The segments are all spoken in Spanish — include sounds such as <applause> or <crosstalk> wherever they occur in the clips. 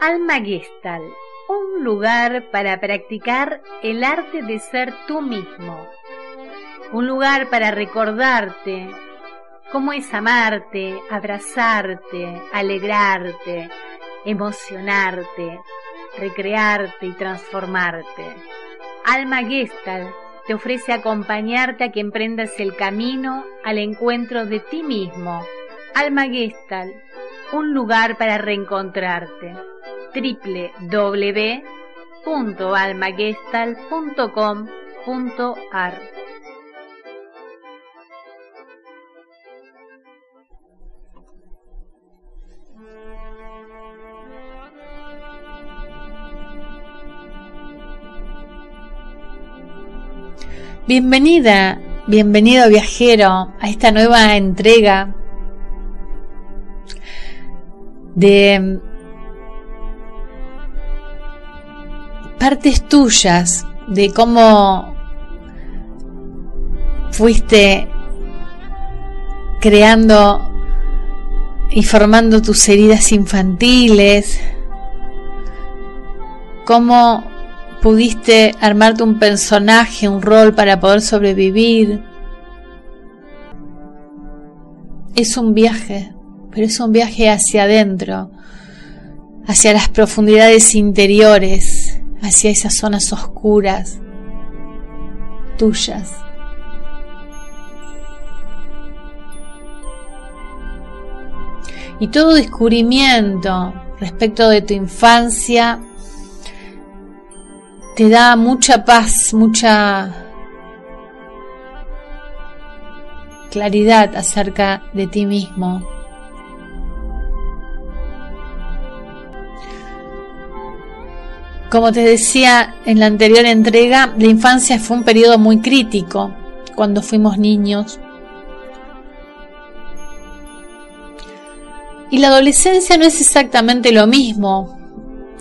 Alma Gestal, un lugar para practicar el arte de ser tú mismo. Un lugar para recordarte cómo es amarte, abrazarte, alegrarte, emocionarte, recrearte y transformarte. Alma Gestal te ofrece acompañarte a que emprendas el camino al encuentro de ti mismo. Alma Gestal, un lugar para reencontrarte. www.almagestal.com.ar Bienvenida, bienvenido viajero a esta nueva entrega de partes tuyas de cómo fuiste creando y formando tus heridas infantiles, cómo pudiste armarte un personaje, un rol para poder sobrevivir. Es un viaje, pero es un viaje hacia adentro, hacia las profundidades interiores, hacia esas zonas oscuras tuyas. Y todo descubrimiento respecto de tu infancia te da mucha paz, mucha claridad acerca de ti mismo. Como te decía en la anterior entrega, la infancia fue un periodo muy crítico cuando fuimos niños. Y la adolescencia no es exactamente lo mismo,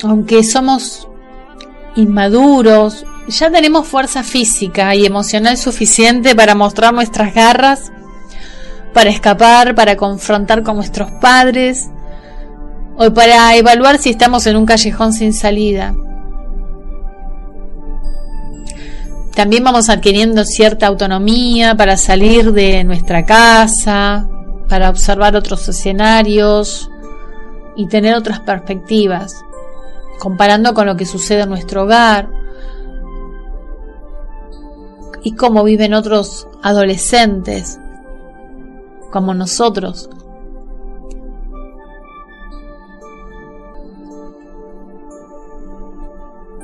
aunque somos inmaduros, ya tenemos fuerza física y emocional suficiente para mostrar nuestras garras, para escapar, para confrontar con nuestros padres o para evaluar si estamos en un callejón sin salida. También vamos adquiriendo cierta autonomía para salir de nuestra casa, para observar otros escenarios y tener otras perspectivas comparando con lo que sucede en nuestro hogar y cómo viven otros adolescentes como nosotros.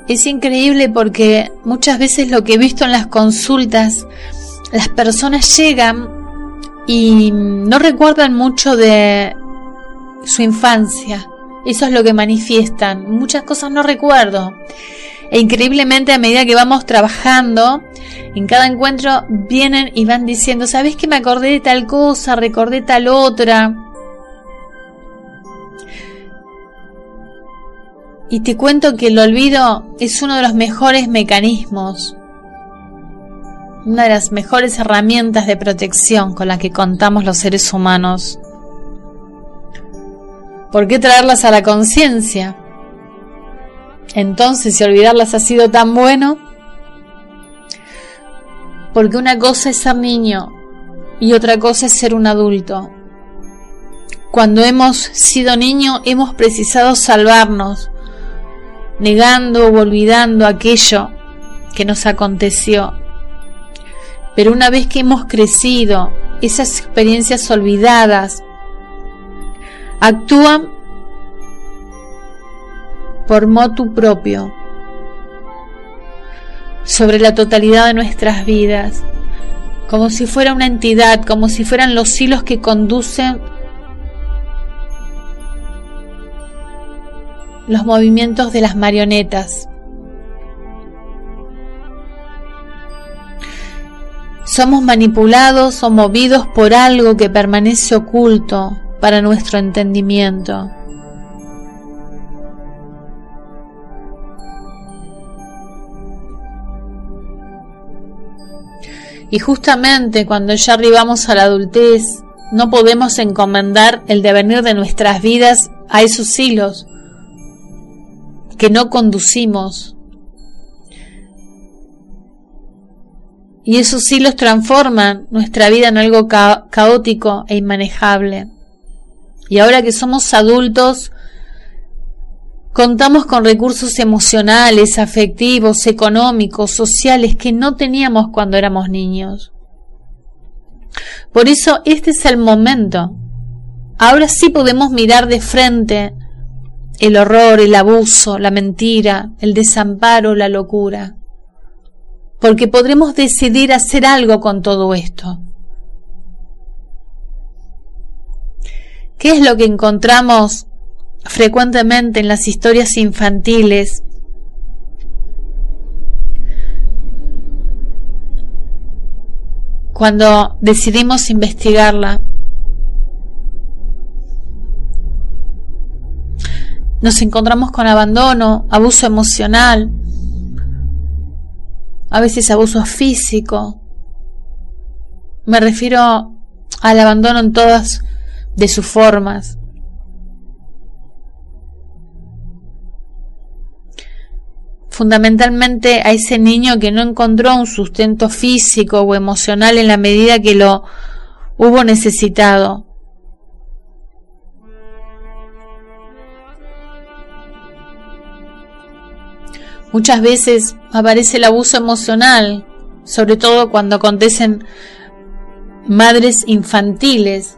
Es increíble porque muchas veces lo que he visto en las consultas, las personas llegan y no recuerdan mucho de su infancia eso es lo que manifiestan. Muchas cosas no recuerdo. E increíblemente a medida que vamos trabajando, en cada encuentro vienen y van diciendo, ¿sabes que me acordé de tal cosa? Recordé tal otra. Y te cuento que el olvido es uno de los mejores mecanismos, una de las mejores herramientas de protección con la que contamos los seres humanos. ¿Por qué traerlas a la conciencia? Entonces, si olvidarlas ha sido tan bueno, porque una cosa es ser niño y otra cosa es ser un adulto. Cuando hemos sido niños hemos precisado salvarnos, negando o olvidando aquello que nos aconteció. Pero una vez que hemos crecido, esas experiencias olvidadas actúan por motu propio sobre la totalidad de nuestras vidas, como si fuera una entidad, como si fueran los hilos que conducen los movimientos de las marionetas. Somos manipulados o movidos por algo que permanece oculto, para nuestro entendimiento. Y justamente cuando ya arribamos a la adultez, no podemos encomendar el devenir de nuestras vidas a esos hilos, que no conducimos. Y eso sí los transforma nuestra vida en algo caótico e inmanejable. Y ahora que somos adultos, contamos con recursos emocionales, afectivos, económicos, sociales que no teníamos cuando éramos niños. Por eso este es el momento. Ahora sí podemos mirar de frente el horror, el abuso, la mentira, el desamparo, la locura. Porque podremos decidir hacer algo con todo esto. ¿Qué es lo que encontramos frecuentemente en las historias infantiles? Cuando decidimos investigarla, nos encontramos con abandono, abuso emocional, a veces abuso físico. Me refiero al abandono en todas de sus formas. Fundamentalmente a ese niño que no encontró un sustento físico o emocional en la medida que lo hubo necesitado. Muchas veces aparece el abuso emocional, sobre todo cuando acontecen madres infantiles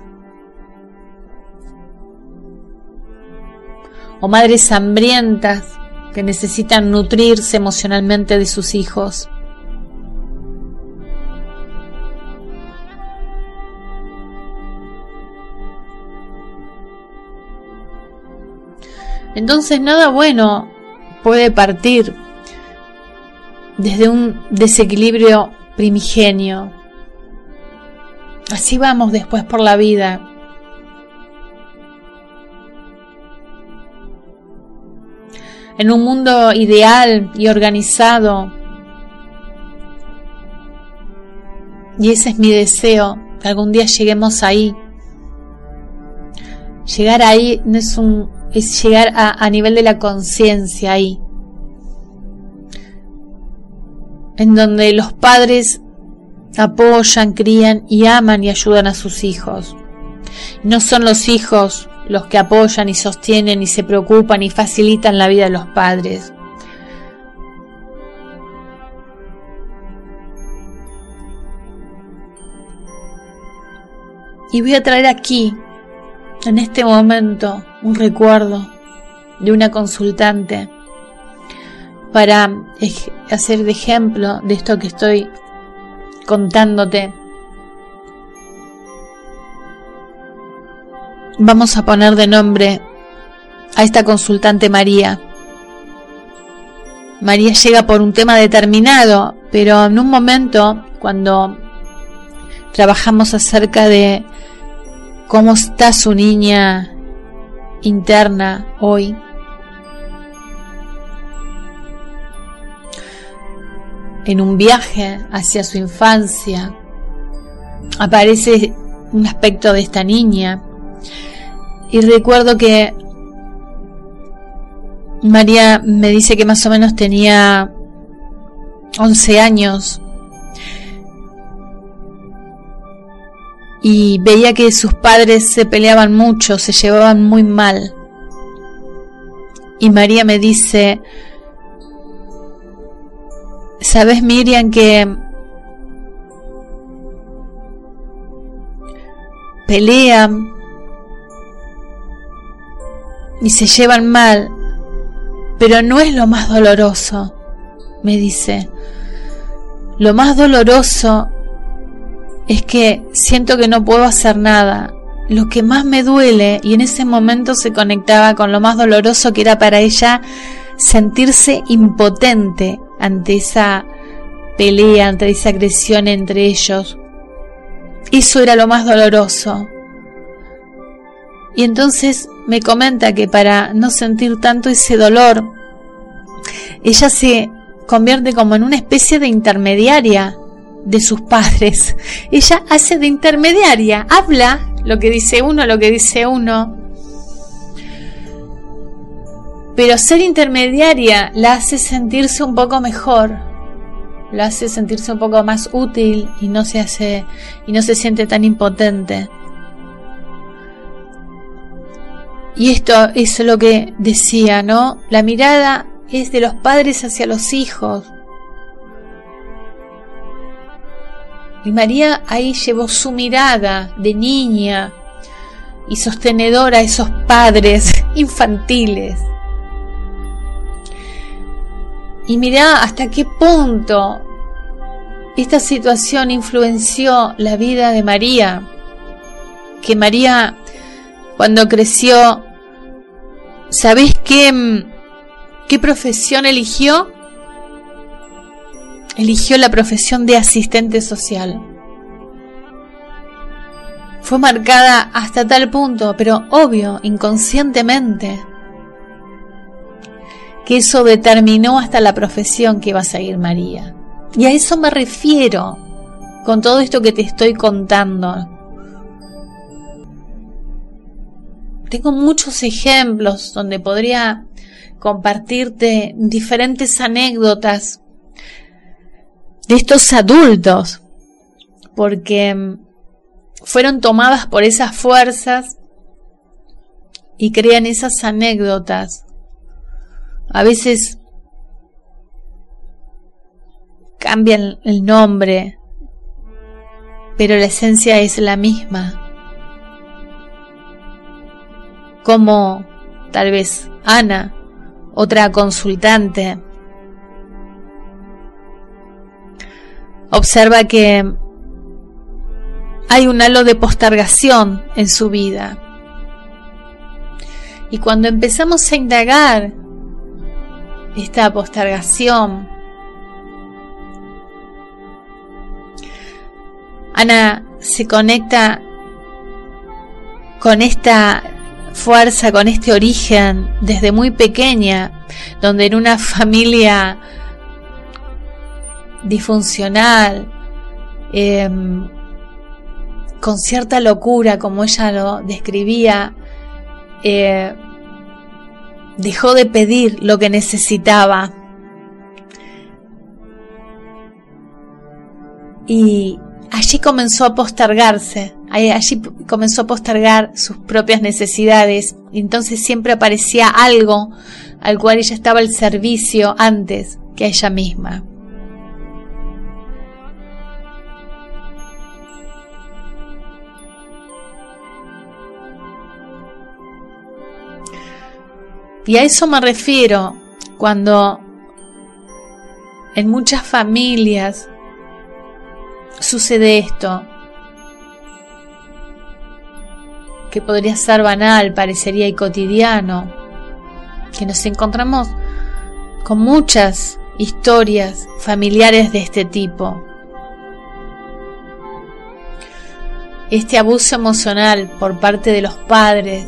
o madres hambrientas que necesitan nutrirse emocionalmente de sus hijos. Entonces nada bueno puede partir desde un desequilibrio primigenio. Así vamos después por la vida. En un mundo ideal y organizado. Y ese es mi deseo, que algún día lleguemos ahí. Llegar ahí no es un es llegar a, a nivel de la conciencia ahí en donde los padres apoyan, crían y aman y ayudan a sus hijos. No son los hijos los que apoyan y sostienen y se preocupan y facilitan la vida de los padres. Y voy a traer aquí, en este momento, un recuerdo de una consultante para hacer de ejemplo de esto que estoy contándote. Vamos a poner de nombre a esta consultante María. María llega por un tema determinado, pero en un momento, cuando trabajamos acerca de cómo está su niña interna hoy, en un viaje hacia su infancia, aparece un aspecto de esta niña. Y recuerdo que María me dice que más o menos tenía 11 años y veía que sus padres se peleaban mucho, se llevaban muy mal. Y María me dice, Sabes, Miriam, que pelean y se llevan mal, pero no es lo más doloroso, me dice. Lo más doloroso es que siento que no puedo hacer nada. Lo que más me duele, y en ese momento se conectaba con lo más doloroso que era para ella sentirse impotente ante esa pelea, ante esa agresión entre ellos. Eso era lo más doloroso. Y entonces me comenta que para no sentir tanto ese dolor, ella se convierte como en una especie de intermediaria de sus padres. <laughs> Ella hace de intermediaria, habla lo que dice uno, lo que dice uno. Pero ser intermediaria la hace sentirse un poco mejor, la hace sentirse un poco más útil y no se hace y no se siente tan impotente. Y esto es lo que decía, ¿no? La mirada es de los padres hacia los hijos. Y María ahí llevó su mirada de niña y sostenedora a esos padres <laughs> infantiles. Y mirá hasta qué punto esta situación influenció la vida de María. Que María, cuando creció, ¿sabés qué, qué profesión eligió? Eligió la profesión de asistente social. Fue marcada hasta tal punto, pero obvio, inconscientemente, que eso determinó hasta la profesión que iba a seguir María. Y a eso me refiero con todo esto que te estoy contando. Tengo muchos ejemplos donde podría compartirte diferentes anécdotas de estos adultos, porque fueron tomadas por esas fuerzas y crean esas anécdotas a veces cambian el nombre, pero la esencia es la misma. Como tal vez Ana, otra consultante, observa que hay un halo de postergación en su vida. Y cuando empezamos a indagar esta postergación. Ana se conecta con esta fuerza, con este origen desde muy pequeña, donde en una <laughs> familia disfuncional, em, con cierta locura, como ella lo describía, eh, dejó de pedir lo que necesitaba. Y allí comenzó a postergarse, allí comenzó a postergar sus propias necesidades. Y entonces siempre aparecía algo al cual ella estaba al servicio antes que ella misma. Y a eso me refiero cuando en muchas familias sucede esto, que podría ser banal, parecería y cotidiano, que nos encontramos con muchas historias familiares de este tipo. Este abuso emocional por parte de los padres,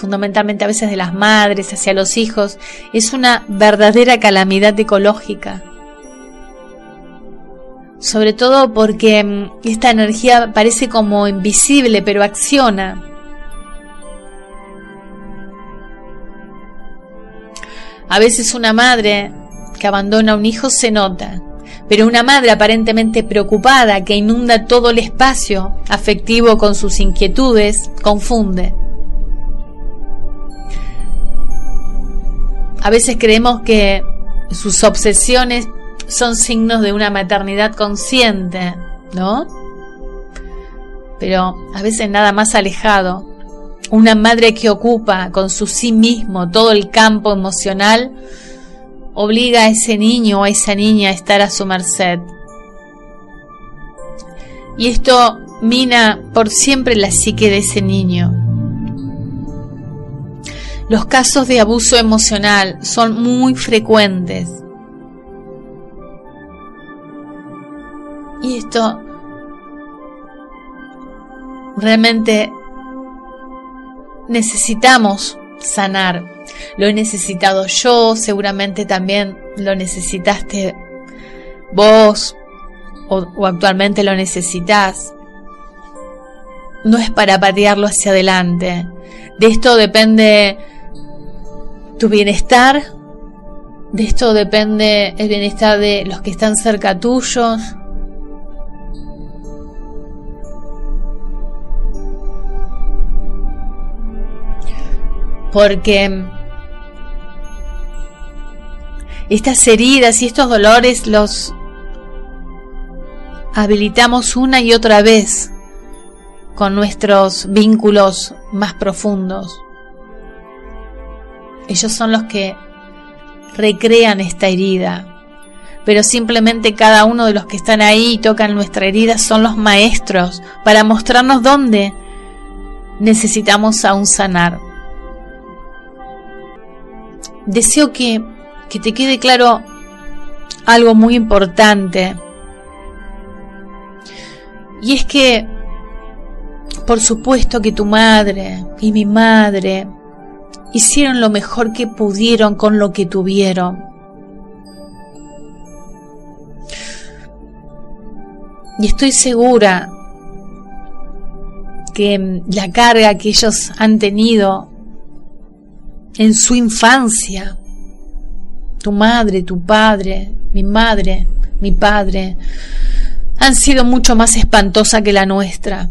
fundamentalmente a veces de las madres hacia los hijos, es una verdadera calamidad ecológica. Sobre todo porque mm, esta energía parece como invisible, pero acciona. A veces una madre que abandona a un hijo se nota, pero una madre aparentemente preocupada que inunda todo el espacio afectivo con sus inquietudes confunde. A veces creemos que sus obsesiones son signos de una maternidad consciente, ¿no? Pero a veces nada más alejado. Una madre que ocupa con su sí mismo todo el campo emocional obliga a ese niño o a esa niña a estar a su merced. Y esto mina por siempre la psique de ese niño. Los casos de abuso emocional son muy frecuentes. Y esto realmente necesitamos sanar. Lo he necesitado yo, seguramente también lo necesitaste vos o, actualmente lo necesitas. No es para patearlo hacia adelante. De esto depende tu bienestar. De esto depende el bienestar de los que están cerca tuyos. Porque estas heridas y estos dolores los habilitamos una y otra vez con nuestros vínculos más profundos. Ellos son los que recrean esta herida, pero simplemente cada uno de los que están ahí y tocan nuestra herida son los maestros para mostrarnos dónde necesitamos aún sanar. Deseo que, que te quede claro algo muy importante. Y es que, por supuesto que tu madre y mi madre hicieron lo mejor que pudieron con lo que tuvieron. Y estoy segura que la carga que ellos han tenido en su infancia, tu madre, tu padre, mi madre, mi padre, han sido mucho más espantosa que la nuestra.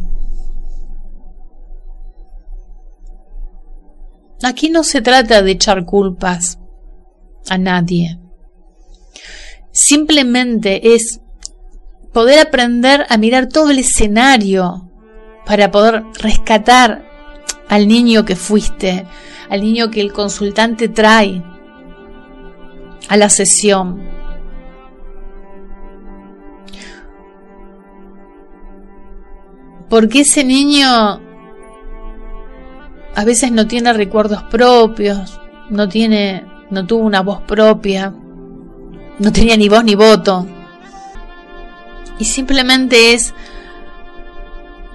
Aquí no se trata de echar culpas a nadie. Simplemente es poder aprender a mirar todo el escenario para poder rescatar al niño que fuiste, al niño que el consultante trae a la sesión. Porque ese niño a veces no tiene recuerdos propios, no tiene, no tuvo una voz propia, no tenía ni voz ni voto. Y simplemente es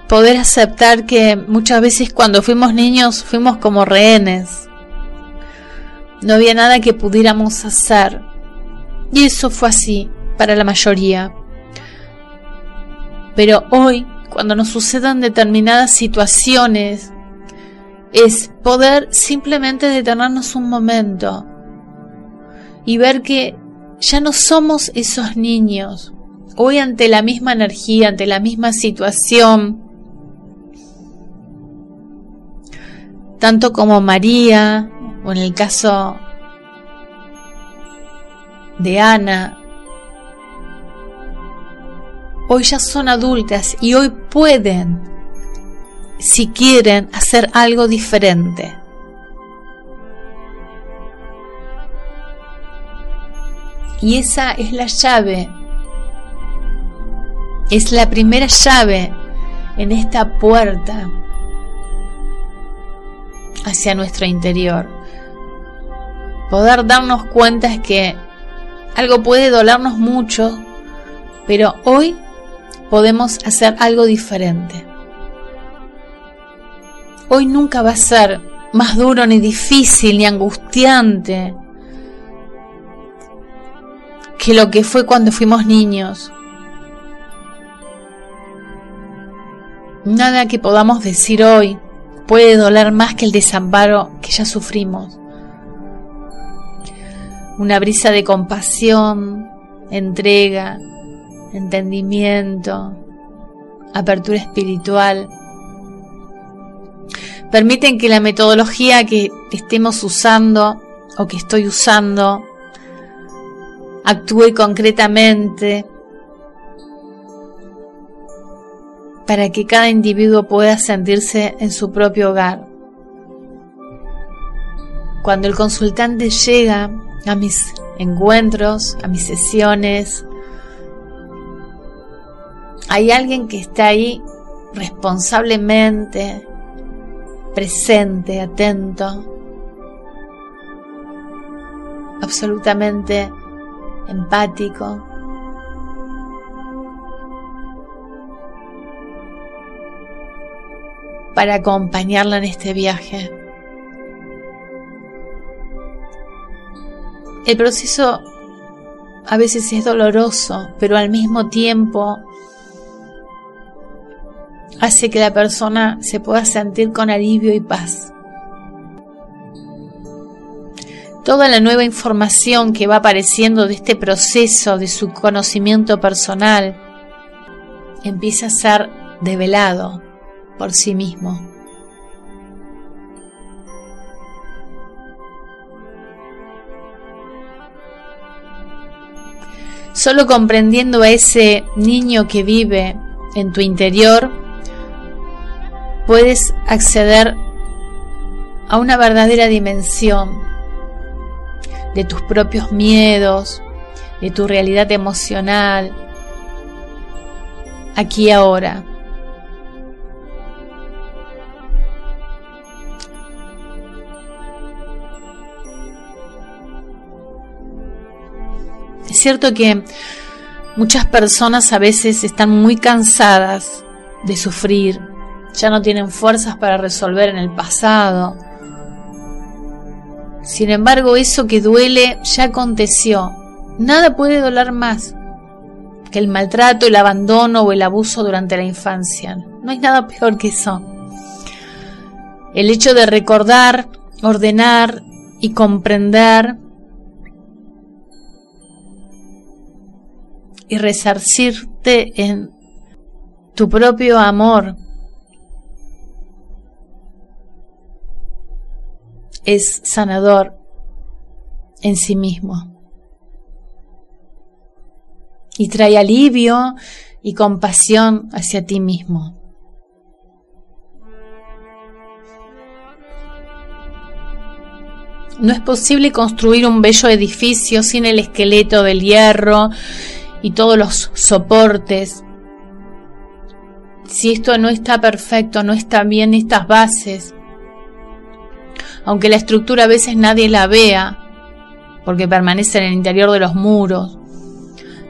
poder aceptar que muchas veces cuando fuimos niños fuimos como rehenes. No había nada que pudiéramos hacer. Y eso fue así para la mayoría. Pero hoy, cuando nos sucedan determinadas situaciones es poder simplemente detenernos un momento y ver que ya no somos esos niños. Hoy ante la misma energía, ante la misma situación, tanto como María, o en el caso de Ana, hoy ya son adultas y hoy pueden si quieren hacer algo diferente. Y esa es la llave, es la primera llave en esta puerta hacia nuestro interior. Poder darnos cuenta es que algo puede dolernos mucho, pero hoy podemos hacer algo diferente. Hoy nunca va a ser más duro ni difícil ni angustiante que lo que fue cuando fuimos niños. Nada que podamos decir hoy puede doler más que el desamparo que ya sufrimos. Una brisa de compasión, entrega, entendimiento, apertura espiritual permiten que la metodología que estemos usando o que estoy usando actúe concretamente para que cada individuo pueda sentirse en su propio hogar. Cuando el consultante llega a mis encuentros, a mis sesiones, hay alguien que está ahí responsablemente presente, atento, absolutamente empático. para acompañarla en este viaje. El proceso a veces es doloroso, pero al mismo tiempo hace que la persona se pueda sentir con alivio y paz. toda la nueva información que va apareciendo de este proceso de su conocimiento personal empieza a ser develado por sí mismo. Solo comprendiendo a ese niño que vive en tu interior, puedes acceder a una verdadera dimensión de tus propios miedos, de tu realidad emocional, aquí y ahora. Es cierto que muchas personas a veces están muy cansadas de sufrir, ya no tienen fuerzas para resolver en el pasado. Sin embargo, eso que duele ya aconteció. Nada puede doler más que el maltrato, el abandono o el abuso durante la infancia. No hay nada peor que eso. El hecho de recordar, ordenar y comprender y resarcirte en tu propio amor es sanador en sí mismo. Y trae alivio y compasión hacia ti mismo. No es posible construir un bello edificio sin el esqueleto del hierro y todos los soportes. Si esto no está perfecto, no están bien estas bases, aunque la estructura a veces nadie la vea, porque permanece en el interior de los muros.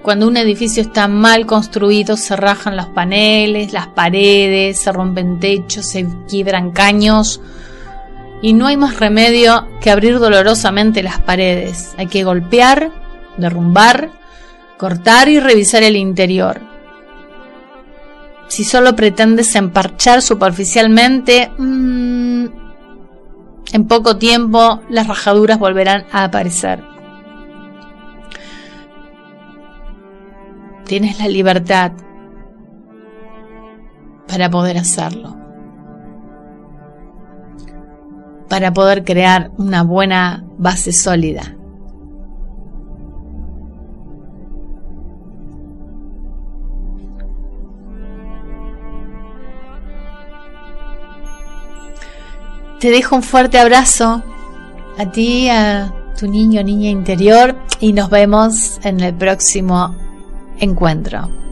Cuando un edificio está mal construido, se rajan los paneles, las paredes, se rompen techos, se quiebran caños y no hay más remedio que abrir dolorosamente las paredes. Hay que golpear, derrumbar, cortar y revisar el interior. Si solo pretendes emparchar superficialmente, mmm, en poco tiempo las rajaduras volverán a aparecer. Tienes la libertad para poder hacerlo. Para poder crear una buena base sólida. Te dejo un fuerte abrazo a ti, a tu niño, niña interior y nos vemos en el próximo encuentro.